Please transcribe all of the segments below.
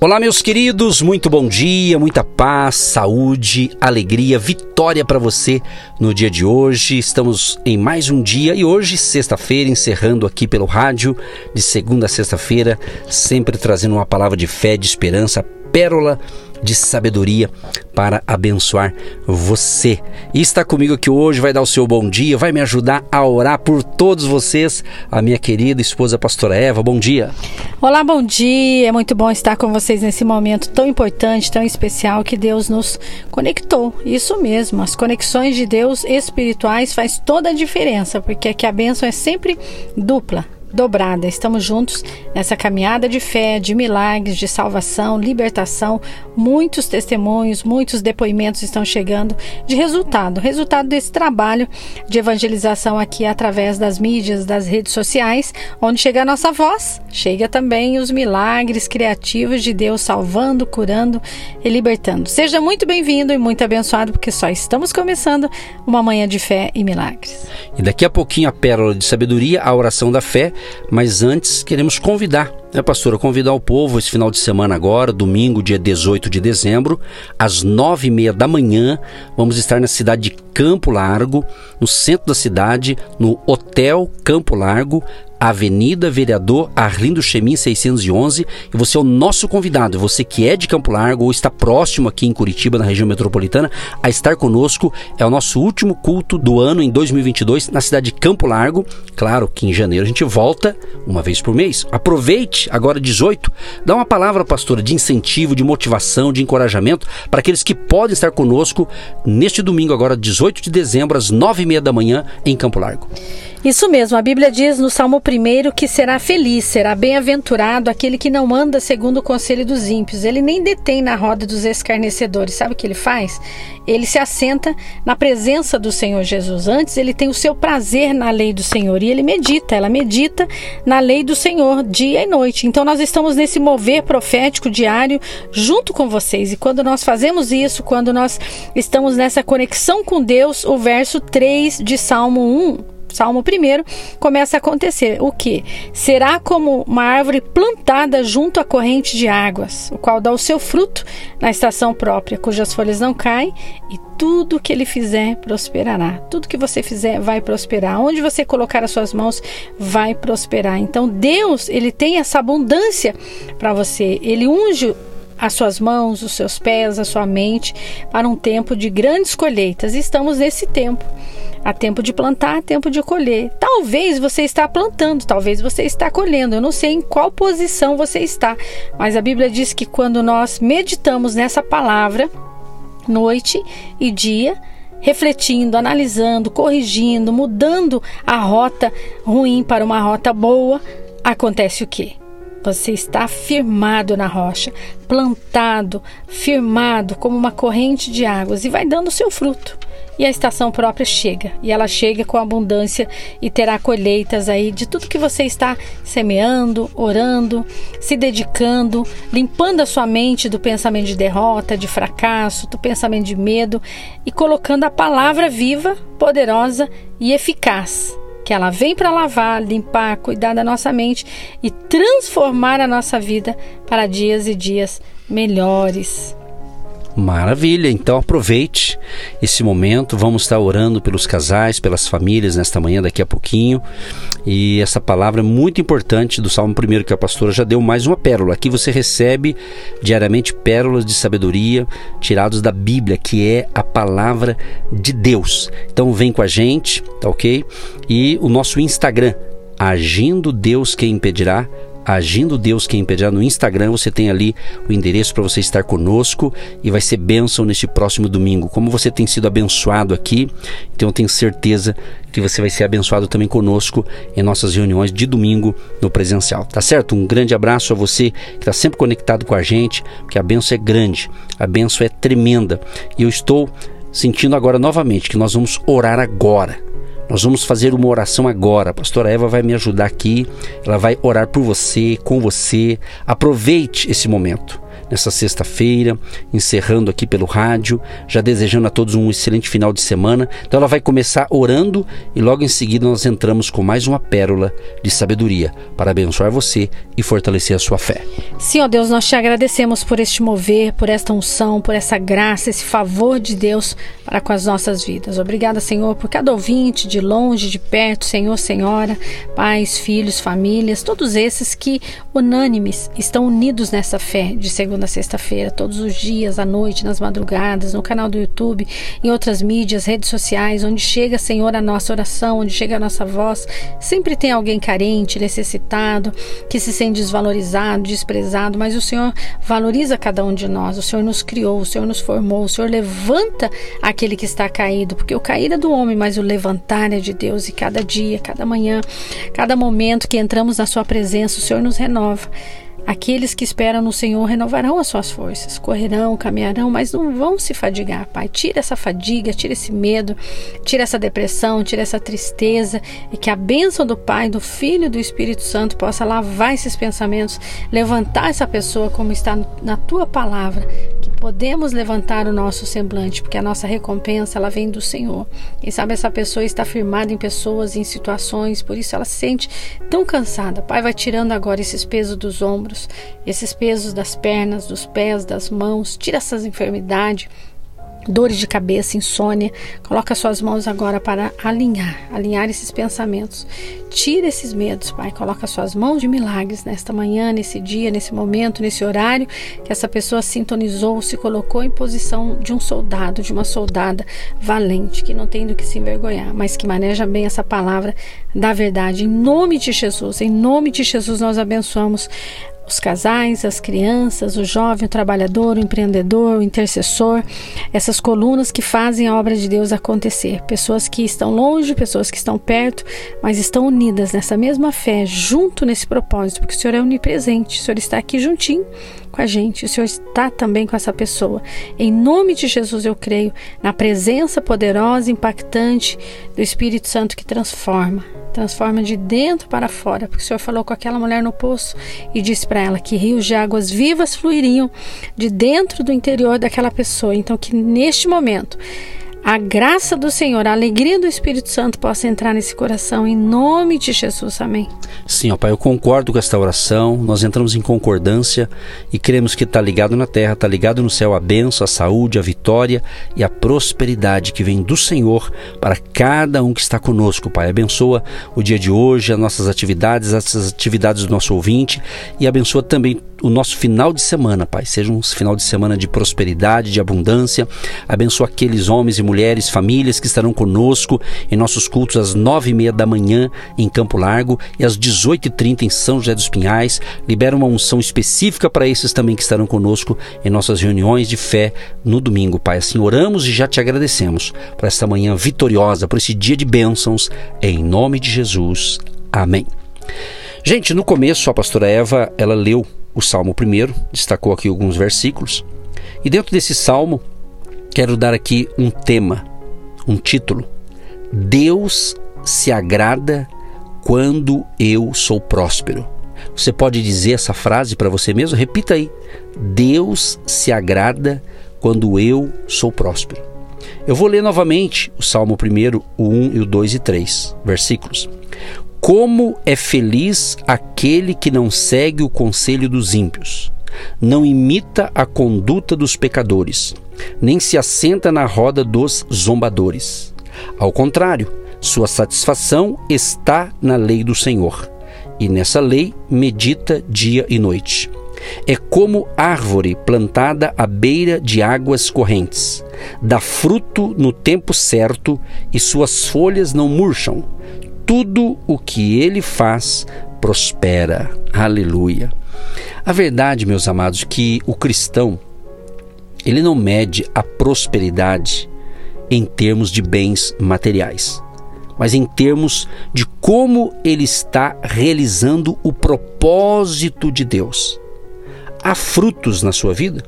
Olá, meus queridos, muito bom dia, muita paz, saúde, alegria, vitória para você no dia de hoje. Estamos em mais um dia e hoje, sexta-feira, encerrando aqui pelo rádio, de segunda a sexta-feira, sempre trazendo uma palavra de fé, de esperança, pérola de sabedoria para abençoar você. E está comigo aqui hoje, vai dar o seu bom dia, vai me ajudar a orar por todos vocês, a minha querida esposa pastora Eva. Bom dia. Olá, bom dia. É muito bom estar com vocês nesse momento tão importante, tão especial que Deus nos conectou. Isso mesmo, as conexões de Deus espirituais faz toda a diferença, porque aqui a bênção é sempre dupla dobrada. Estamos juntos nessa caminhada de fé, de milagres, de salvação, libertação. Muitos testemunhos, muitos depoimentos estão chegando de resultado resultado desse trabalho de evangelização aqui através das mídias, das redes sociais, onde chega a nossa voz, chega também os milagres criativos de Deus salvando, curando e libertando. Seja muito bem-vindo e muito abençoado, porque só estamos começando uma manhã de fé e milagres. E daqui a pouquinho a pérola de sabedoria, a oração da fé mas antes queremos convidar, né, pastora, convidar o povo esse final de semana agora, domingo, dia 18 de dezembro, às nove e meia da manhã, vamos estar na cidade de Campo Largo, no centro da cidade, no Hotel Campo Largo, Avenida Vereador Arlindo Chemin 611 e você é o nosso convidado, você que é de Campo Largo ou está próximo aqui em Curitiba, na região metropolitana, a estar conosco. É o nosso último culto do ano em 2022 na cidade de Campo Largo. Claro que em janeiro a gente volta uma vez por mês. Aproveite agora 18, dá uma palavra, pastora, de incentivo, de motivação, de encorajamento para aqueles que podem estar conosco neste domingo agora 18 de dezembro às nove e meia da manhã em Campo Largo. Isso mesmo, a Bíblia diz no Salmo 1 que será feliz, será bem-aventurado aquele que não anda segundo o conselho dos ímpios. Ele nem detém na roda dos escarnecedores. Sabe o que ele faz? Ele se assenta na presença do Senhor Jesus. Antes, ele tem o seu prazer na lei do Senhor e ele medita, ela medita na lei do Senhor dia e noite. Então, nós estamos nesse mover profético diário junto com vocês. E quando nós fazemos isso, quando nós estamos nessa conexão com Deus, o verso 3 de Salmo 1 Salmo 1, começa a acontecer. O que? Será como uma árvore plantada junto à corrente de águas, o qual dá o seu fruto na estação própria, cujas folhas não caem, e tudo que ele fizer prosperará. Tudo que você fizer vai prosperar. Onde você colocar as suas mãos vai prosperar. Então Deus, ele tem essa abundância para você. Ele unge as suas mãos, os seus pés, a sua mente para um tempo de grandes colheitas. Estamos nesse tempo. Há tempo de plantar, tempo de colher. Talvez você está plantando, talvez você está colhendo. Eu não sei em qual posição você está, mas a Bíblia diz que quando nós meditamos nessa palavra, noite e dia, refletindo, analisando, corrigindo, mudando a rota ruim para uma rota boa, acontece o quê? Você está firmado na rocha, plantado, firmado como uma corrente de águas e vai dando seu fruto e a estação própria chega. E ela chega com abundância e terá colheitas aí de tudo que você está semeando, orando, se dedicando, limpando a sua mente do pensamento de derrota, de fracasso, do pensamento de medo e colocando a palavra viva, poderosa e eficaz. Que ela vem para lavar, limpar, cuidar da nossa mente e transformar a nossa vida para dias e dias melhores. Maravilha, então aproveite esse momento. Vamos estar orando pelos casais, pelas famílias nesta manhã, daqui a pouquinho. E essa palavra é muito importante do Salmo 1 que a pastora já deu mais uma pérola. Aqui você recebe diariamente pérolas de sabedoria tirados da Bíblia, que é a palavra de Deus. Então vem com a gente, tá ok? E o nosso Instagram, Agindo Deus Quem Impedirá Agindo Deus Quem Impedirá no Instagram, você tem ali o endereço para você estar conosco e vai ser bênção neste próximo domingo. Como você tem sido abençoado aqui, então eu tenho certeza que você vai ser abençoado também conosco em nossas reuniões de domingo no presencial. Tá certo? Um grande abraço a você que está sempre conectado com a gente, porque a benção é grande, a benção é tremenda. E eu estou sentindo agora novamente que nós vamos orar agora nós vamos fazer uma oração agora. A pastora Eva vai me ajudar aqui. Ela vai orar por você, com você. Aproveite esse momento nessa sexta-feira, encerrando aqui pelo rádio, já desejando a todos um excelente final de semana. Então ela vai começar orando e logo em seguida nós entramos com mais uma pérola de sabedoria para abençoar você e fortalecer a sua fé. Sim, ó Deus, nós te agradecemos por este mover, por esta unção, por essa graça, esse favor de Deus para com as nossas vidas. Obrigada, Senhor, por cada ouvinte, de longe, de perto, Senhor, Senhora, pais, filhos, famílias, todos esses que unânimes estão unidos nessa fé de segunda segunda a sexta-feira, todos os dias, à noite, nas madrugadas, no canal do YouTube, em outras mídias, redes sociais, onde chega, Senhor, a nossa oração, onde chega a nossa voz. Sempre tem alguém carente, necessitado, que se sente desvalorizado, desprezado, mas o Senhor valoriza cada um de nós. O Senhor nos criou, o Senhor nos formou, o Senhor levanta aquele que está caído, porque o cair é do homem, mas o levantar é de Deus. E cada dia, cada manhã, cada momento que entramos na Sua presença, o Senhor nos renova. Aqueles que esperam no Senhor renovarão as suas forças, correrão, caminharão, mas não vão se fadigar, Pai. Tira essa fadiga, tira esse medo, tira essa depressão, tira essa tristeza e que a bênção do Pai, do Filho e do Espírito Santo possa lavar esses pensamentos, levantar essa pessoa como está na tua palavra, podemos levantar o nosso semblante, porque a nossa recompensa ela vem do Senhor. Quem sabe essa pessoa está firmada em pessoas, em situações, por isso ela se sente tão cansada. Pai, vai tirando agora esses pesos dos ombros, esses pesos das pernas, dos pés, das mãos, tira essas enfermidades, dores de cabeça, insônia. Coloca suas mãos agora para alinhar, alinhar esses pensamentos. Tira esses medos, Pai. Coloca suas mãos de milagres nesta manhã, nesse dia, nesse momento, nesse horário que essa pessoa sintonizou, se colocou em posição de um soldado, de uma soldada valente, que não tem do que se envergonhar, mas que maneja bem essa palavra da verdade. Em nome de Jesus, em nome de Jesus nós abençoamos os casais, as crianças, o jovem, o trabalhador, o empreendedor, o intercessor, essas colunas que fazem a obra de Deus acontecer. Pessoas que estão longe, pessoas que estão perto, mas estão unidas nessa mesma fé, junto nesse propósito, porque o Senhor é onipresente, o Senhor está aqui juntinho com a gente, o Senhor está também com essa pessoa. Em nome de Jesus eu creio na presença poderosa, impactante do Espírito Santo que transforma, transforma de dentro para fora, porque o Senhor falou com aquela mulher no poço e disse para ela que rios de águas vivas fluiriam de dentro do interior daquela pessoa. Então que neste momento a graça do Senhor, a alegria do Espírito Santo possa entrar nesse coração em nome de Jesus. Amém. Sim, ó Pai, eu concordo com esta oração. Nós entramos em concordância e cremos que está ligado na terra, está ligado no céu a bênção, a saúde, a vitória e a prosperidade que vem do Senhor para cada um que está conosco, Pai. Abençoa o dia de hoje, as nossas atividades, as atividades do nosso ouvinte e abençoa também o nosso final de semana, Pai. Seja um final de semana de prosperidade, de abundância. Abençoa aqueles homens e mulheres, famílias que estarão conosco em nossos cultos às nove e meia da manhã em Campo Largo e às dezoito e trinta em São José dos Pinhais. Libera uma unção específica para esses também que estarão conosco em nossas reuniões de fé no domingo, Pai. Assim oramos e já te agradecemos por esta manhã vitoriosa, por esse dia de bênçãos. Em nome de Jesus. Amém. Gente, no começo a pastora Eva, ela leu o Salmo primeiro, destacou aqui alguns versículos. E dentro desse salmo, quero dar aqui um tema, um título. Deus se agrada quando eu sou próspero. Você pode dizer essa frase para você mesmo? Repita aí. Deus se agrada quando eu sou próspero. Eu vou ler novamente o Salmo 1, o 1 e o 2 e 3, versículos. Como é feliz aquele que não segue o conselho dos ímpios, não imita a conduta dos pecadores, nem se assenta na roda dos zombadores. Ao contrário, sua satisfação está na lei do Senhor, e nessa lei medita dia e noite. É como árvore plantada à beira de águas correntes. Dá fruto no tempo certo e suas folhas não murcham. Tudo o que ele faz prospera. Aleluia. A verdade, meus amados, que o cristão ele não mede a prosperidade em termos de bens materiais, mas em termos de como ele está realizando o propósito de Deus. Há frutos na sua vida?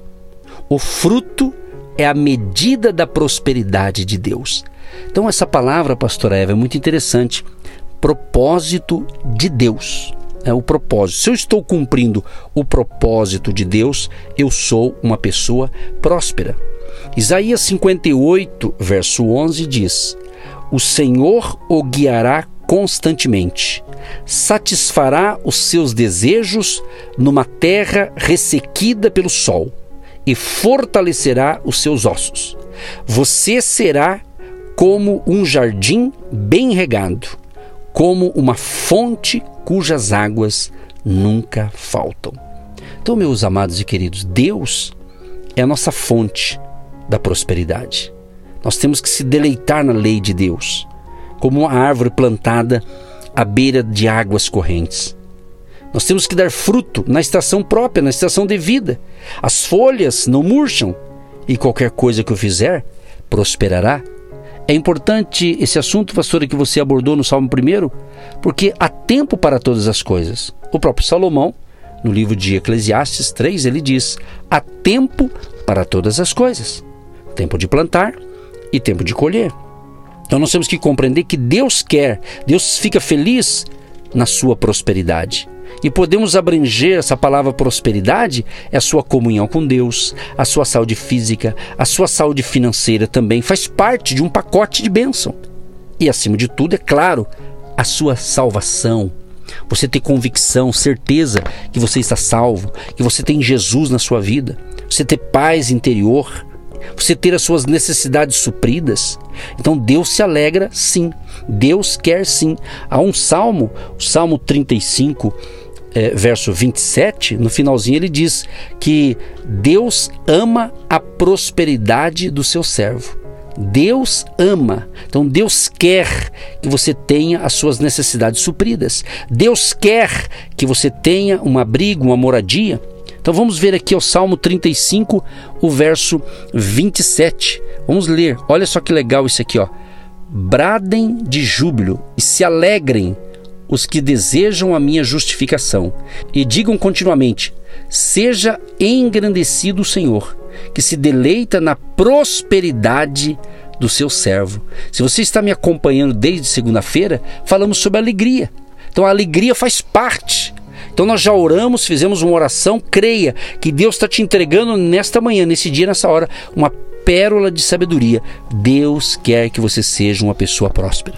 O fruto é a medida da prosperidade de Deus. Então, essa palavra, pastora Eva, é muito interessante. Propósito de Deus. É o propósito. Se eu estou cumprindo o propósito de Deus, eu sou uma pessoa próspera. Isaías 58, verso 11 diz: O Senhor o guiará constantemente, satisfará os seus desejos numa terra ressequida pelo sol e fortalecerá os seus ossos. Você será como um jardim bem regado, como uma fonte cujas águas nunca faltam. Então, meus amados e queridos, Deus é a nossa fonte da prosperidade. Nós temos que se deleitar na lei de Deus como uma árvore plantada à beira de águas correntes. Nós temos que dar fruto na estação própria, na estação devida. As folhas não murcham e qualquer coisa que eu fizer prosperará. É importante esse assunto, pastora, que você abordou no Salmo 1, porque há tempo para todas as coisas. O próprio Salomão, no livro de Eclesiastes 3, ele diz: há tempo para todas as coisas. Tempo de plantar e tempo de colher. Então nós temos que compreender que Deus quer, Deus fica feliz na sua prosperidade. E podemos abranger essa palavra prosperidade, é a sua comunhão com Deus, a sua saúde física, a sua saúde financeira também faz parte de um pacote de bênção. E acima de tudo, é claro, a sua salvação. Você ter convicção, certeza que você está salvo, que você tem Jesus na sua vida, você ter paz interior, você ter as suas necessidades supridas. Então Deus se alegra sim, Deus quer sim. Há um salmo, o Salmo 35, é, verso 27, no finalzinho ele diz que Deus ama a prosperidade do seu servo. Deus ama. Então Deus quer que você tenha as suas necessidades supridas. Deus quer que você tenha um abrigo, uma moradia. Então vamos ver aqui o Salmo 35, o verso 27. Vamos ler. Olha só que legal isso aqui, ó. Bradem de júbilo e se alegrem os que desejam a minha justificação, e digam continuamente: Seja engrandecido o Senhor, que se deleita na prosperidade do seu servo. Se você está me acompanhando desde segunda-feira, falamos sobre alegria. Então a alegria faz parte então nós já oramos, fizemos uma oração, creia que Deus está te entregando nesta manhã, nesse dia, nessa hora, uma pérola de sabedoria. Deus quer que você seja uma pessoa próspera.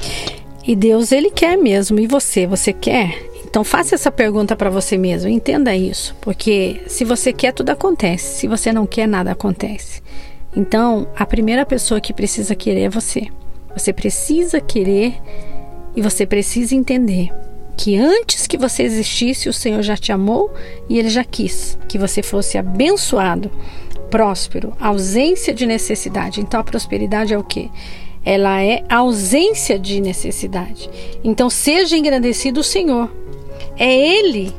E Deus, Ele quer mesmo. E você, você quer? Então faça essa pergunta para você mesmo, entenda isso, porque se você quer, tudo acontece. Se você não quer, nada acontece. Então, a primeira pessoa que precisa querer é você. Você precisa querer e você precisa entender que antes que você existisse, o Senhor já te amou e ele já quis que você fosse abençoado, próspero, ausência de necessidade. Então a prosperidade é o que? Ela é ausência de necessidade. Então seja engrandecido o Senhor. É ele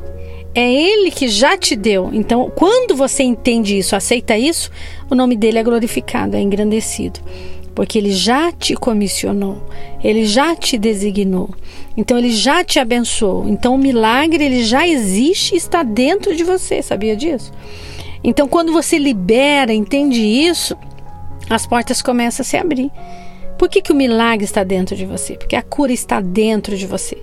é Ele que já te deu. Então, quando você entende isso, aceita isso, o nome dele é glorificado, é engrandecido porque ele já te comissionou, ele já te designou. Então ele já te abençoou. Então o milagre ele já existe está dentro de você, sabia disso? Então quando você libera, entende isso, as portas começam a se abrir. Por que, que o milagre está dentro de você? Porque a cura está dentro de você.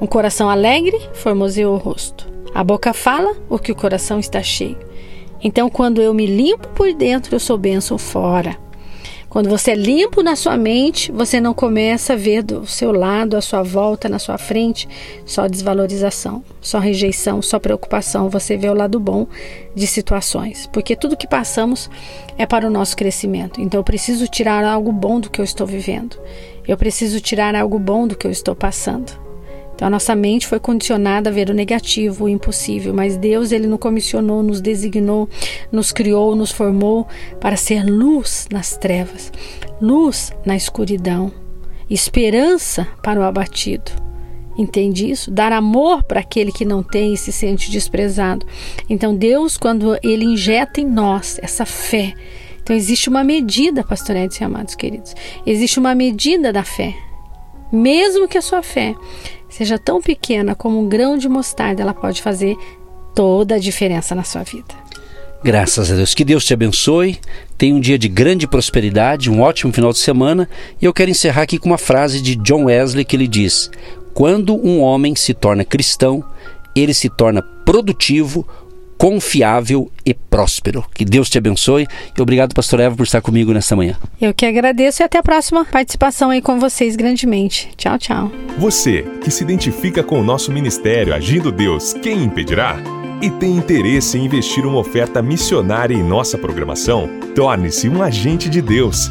Um coração alegre formoseia o rosto. A boca fala o que o coração está cheio. Então, quando eu me limpo por dentro, eu sou bênção fora. Quando você é limpo na sua mente, você não começa a ver do seu lado, à sua volta, na sua frente, só desvalorização, só rejeição, só preocupação. Você vê o lado bom de situações, porque tudo que passamos é para o nosso crescimento. Então eu preciso tirar algo bom do que eu estou vivendo. Eu preciso tirar algo bom do que eu estou passando. Então a nossa mente foi condicionada a ver o negativo, o impossível, mas Deus ele nos comissionou, nos designou, nos criou, nos formou para ser luz nas trevas, luz na escuridão, esperança para o abatido. Entende isso? Dar amor para aquele que não tem e se sente desprezado. Então Deus, quando ele injeta em nós essa fé, então existe uma medida, pastoretes e amados queridos. Existe uma medida da fé. Mesmo que a sua fé seja tão pequena como um grão de mostarda, ela pode fazer toda a diferença na sua vida. Graças a Deus. Que Deus te abençoe. Tenha um dia de grande prosperidade, um ótimo final de semana. E eu quero encerrar aqui com uma frase de John Wesley que ele diz: Quando um homem se torna cristão, ele se torna produtivo, confiável e próspero. Que Deus te abençoe e obrigado, pastor Eva, por estar comigo nesta manhã. Eu que agradeço e até a próxima participação aí com vocês grandemente. Tchau, tchau. Você que se identifica com o nosso ministério Agindo Deus, quem impedirá? E tem interesse em investir uma oferta missionária em nossa programação? Torne-se um agente de Deus